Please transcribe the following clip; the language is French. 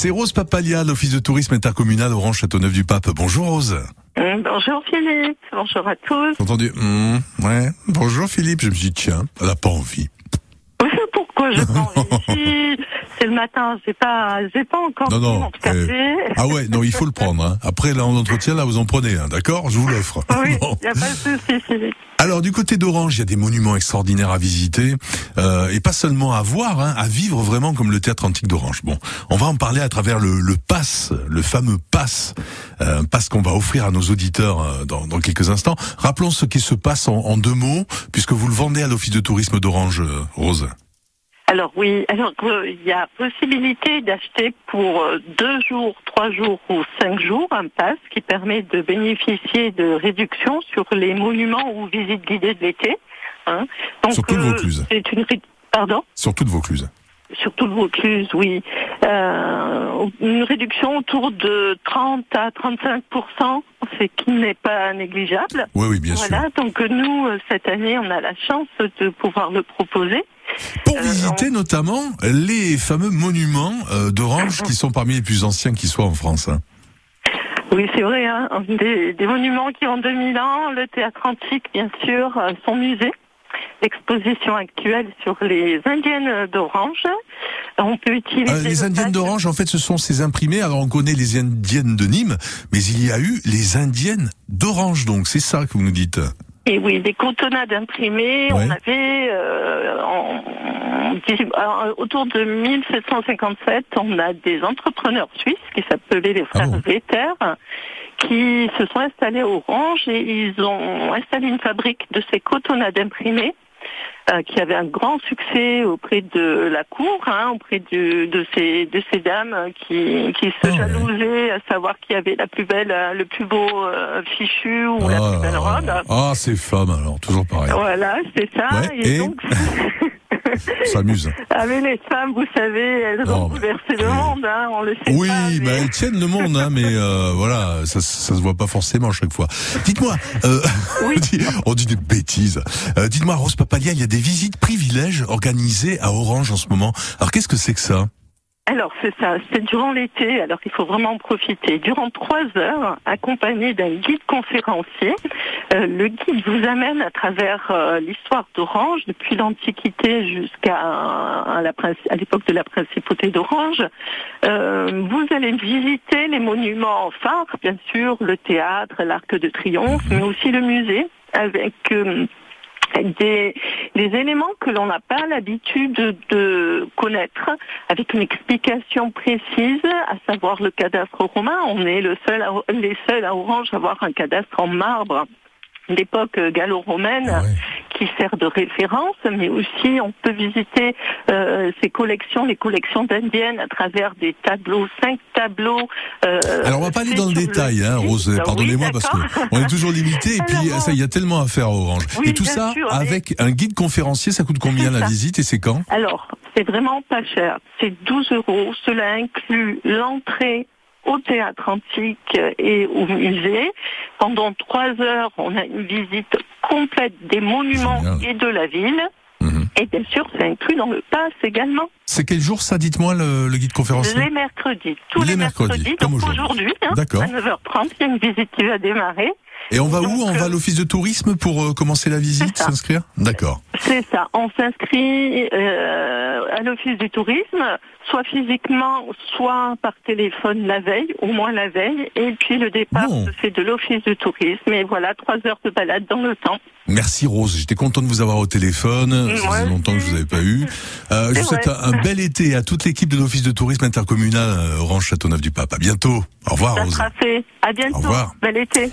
C'est Rose Papalia, l'Office de tourisme intercommunal Orange Châteauneuf-du-Pape. Bonjour Rose. Hum, Bonjour Philippe, bonjour à tous. J'ai entendu hum, ouais. Bonjour Philippe, je me suis dit tiens, elle a pas envie. Pourquoi j'ai pas envie C'est le matin, j'ai pas, j'ai pas encore Non, non, mon café. Ah ouais, non, il faut le prendre. Hein. Après l'entretien, là, vous en prenez un, d'accord? Je vous l'offre. Oui, Bon. il n'y a pas de souci Philippe. Alors du côté d'Orange, il y a des monuments extraordinaires à visiter euh, et pas seulement à voir, hein, à vivre vraiment comme le théâtre antique d'Orange. Bon, on va en parler à travers le, le pass, le fameux pass, euh, pass qu'on va offrir à nos auditeurs euh, dans, dans quelques instants. Rappelons ce qui se passe en, en deux mots, puisque vous le vendez à l'office de tourisme d'Orange, euh, Rose. Alors oui, alors euh, il y a possibilité d'acheter pour euh, deux jours, trois jours ou cinq jours un pass qui permet de bénéficier de réductions sur les monuments ou visites guidées de l'été. hein. Donc, Sur toute Vaucluse. C'est une pardon? Sur toute Vaucluse. sur tout le Vaucluse, oui. Euh, une réduction autour de 30 à 35 ce qui n'est pas négligeable. Oui, oui, bien voilà, donc euh, nous, euh, cette année, on a la chance de pouvoir le proposer. sûr. Pour Euh, visiter notamment les fameux monuments euh, d'Orange qui sont parmi les plus anciens qui soient en France. hein. Oui, c'est vrai, hein, des, des monuments qui ont 2000 ans, le théâtre antique, bien sûr, son musée. L'exposition actuelle sur les Indiennes d'Orange. On peut utiliser... Euh, les le Indiennes d'Orange, en fait, ce sont ces imprimés. Alors, on connaît les Indiennes de Nîmes, mais il y a eu les Indiennes d'Orange, donc c'est ça que vous nous dites. Et oui, des cotonnades imprimées, Ouais. on avait euh, en- euh, autour de 1757, on a des entrepreneurs suisses qui s'appelaient les frères Ah bon Vetter, qui se sont installés à Orange et ils ont installé une fabrique de ces cotonnades imprimées. Euh, qui avait un grand succès auprès de la cour, hein, auprès du- de ces de ces dames qui qui se Ah ouais. jalousaient à savoir qui avait la plus belle, euh, le plus beau euh, fichu ou la plus belle robe. ah, ces femmes, alors, toujours pareil. Voilà, c'est ça. Ouais, et, et donc, On s'amuse. avec les femmes, vous savez, elles Non, ont mais- bouleversé le monde, hein, on le sait Oui, pas. mais mais- elles tiennent le monde, hein, mais euh, voilà, ça, ça se voit pas forcément à chaque fois. Dites-moi, euh, Oui. on, dit, on dit des bêtises. Euh, Dites-moi, Rose Papalia, il y a des visites privilèges organisées à Orange en ce moment. Alors, qu'est-ce que c'est que ça? Alors c'est ça, c'est durant l'été, alors il faut vraiment en profiter. Durant trois heures, accompagné d'un guide conférencier, euh, le guide vous amène à travers euh, l'histoire d'Orange, depuis l'Antiquité jusqu'à princi- à l'époque de la principauté d'Orange. Euh, vous allez visiter les monuments phares, bien sûr, le théâtre, l'Arc de Triomphe, mais aussi le musée, avec euh, des, éléments que l'on n'a pas l'habitude de, connaître, avec une explication précise, à savoir le cadastre romain. On est le seul les seuls à Orange à avoir un cadastre en marbre d'époque gallo-romaine Ah. Qui sert de référence, mais aussi on peut visiter euh, ces collections, les collections d'indiennes à travers des tableaux, cinq tableaux. euh, Alors, on va pas aller dans le détail, hein. Rose, Oui, pardonnez-moi, parce que on est toujours limité, et puis Alors, ça, il y a tellement à faire à Orange. Oui, et tout ça, sûr, avec un guide conférencier, ça coûte combien la ça. visite et c'est quand? Alors, c'est vraiment pas cher. C'est 12 euros. Cela inclut l'entrée au théâtre antique et au musée. Pendant trois heures, on a une visite complète des monuments et de la ville. Mhm. Et bien sûr, c'est inclus dans le pass également. C'est quel jour ça, dites-moi, le, le guide conférencier Les mercredis. Tous Les les, mercredis, mercredis. comme Donc aujourd'hui. aujourd'hui, hein, D'accord. à 9h30, il y a une visite qui va démarrer. Et on va où On va à euh, l'office de tourisme pour euh, commencer la visite, s'inscrire D'accord. C'est ça. On s'inscrit euh, à l'office du tourisme, soit physiquement, soit par téléphone la veille, au moins la veille. Et puis le départ Bon. se fait de l'office du tourisme. Et voilà, trois heures de balade dans le temps. Merci Rose, j'étais content de vous avoir au téléphone. Ça faisait longtemps que je vous avais pas eu. Euh, je vous souhaite un bel été à toute l'équipe de l'office de tourisme intercommunal euh, Orange Châteauneuf du Pape. À bientôt. Au revoir Ça Rose. sera fait. À bientôt. Au revoir. Bel été.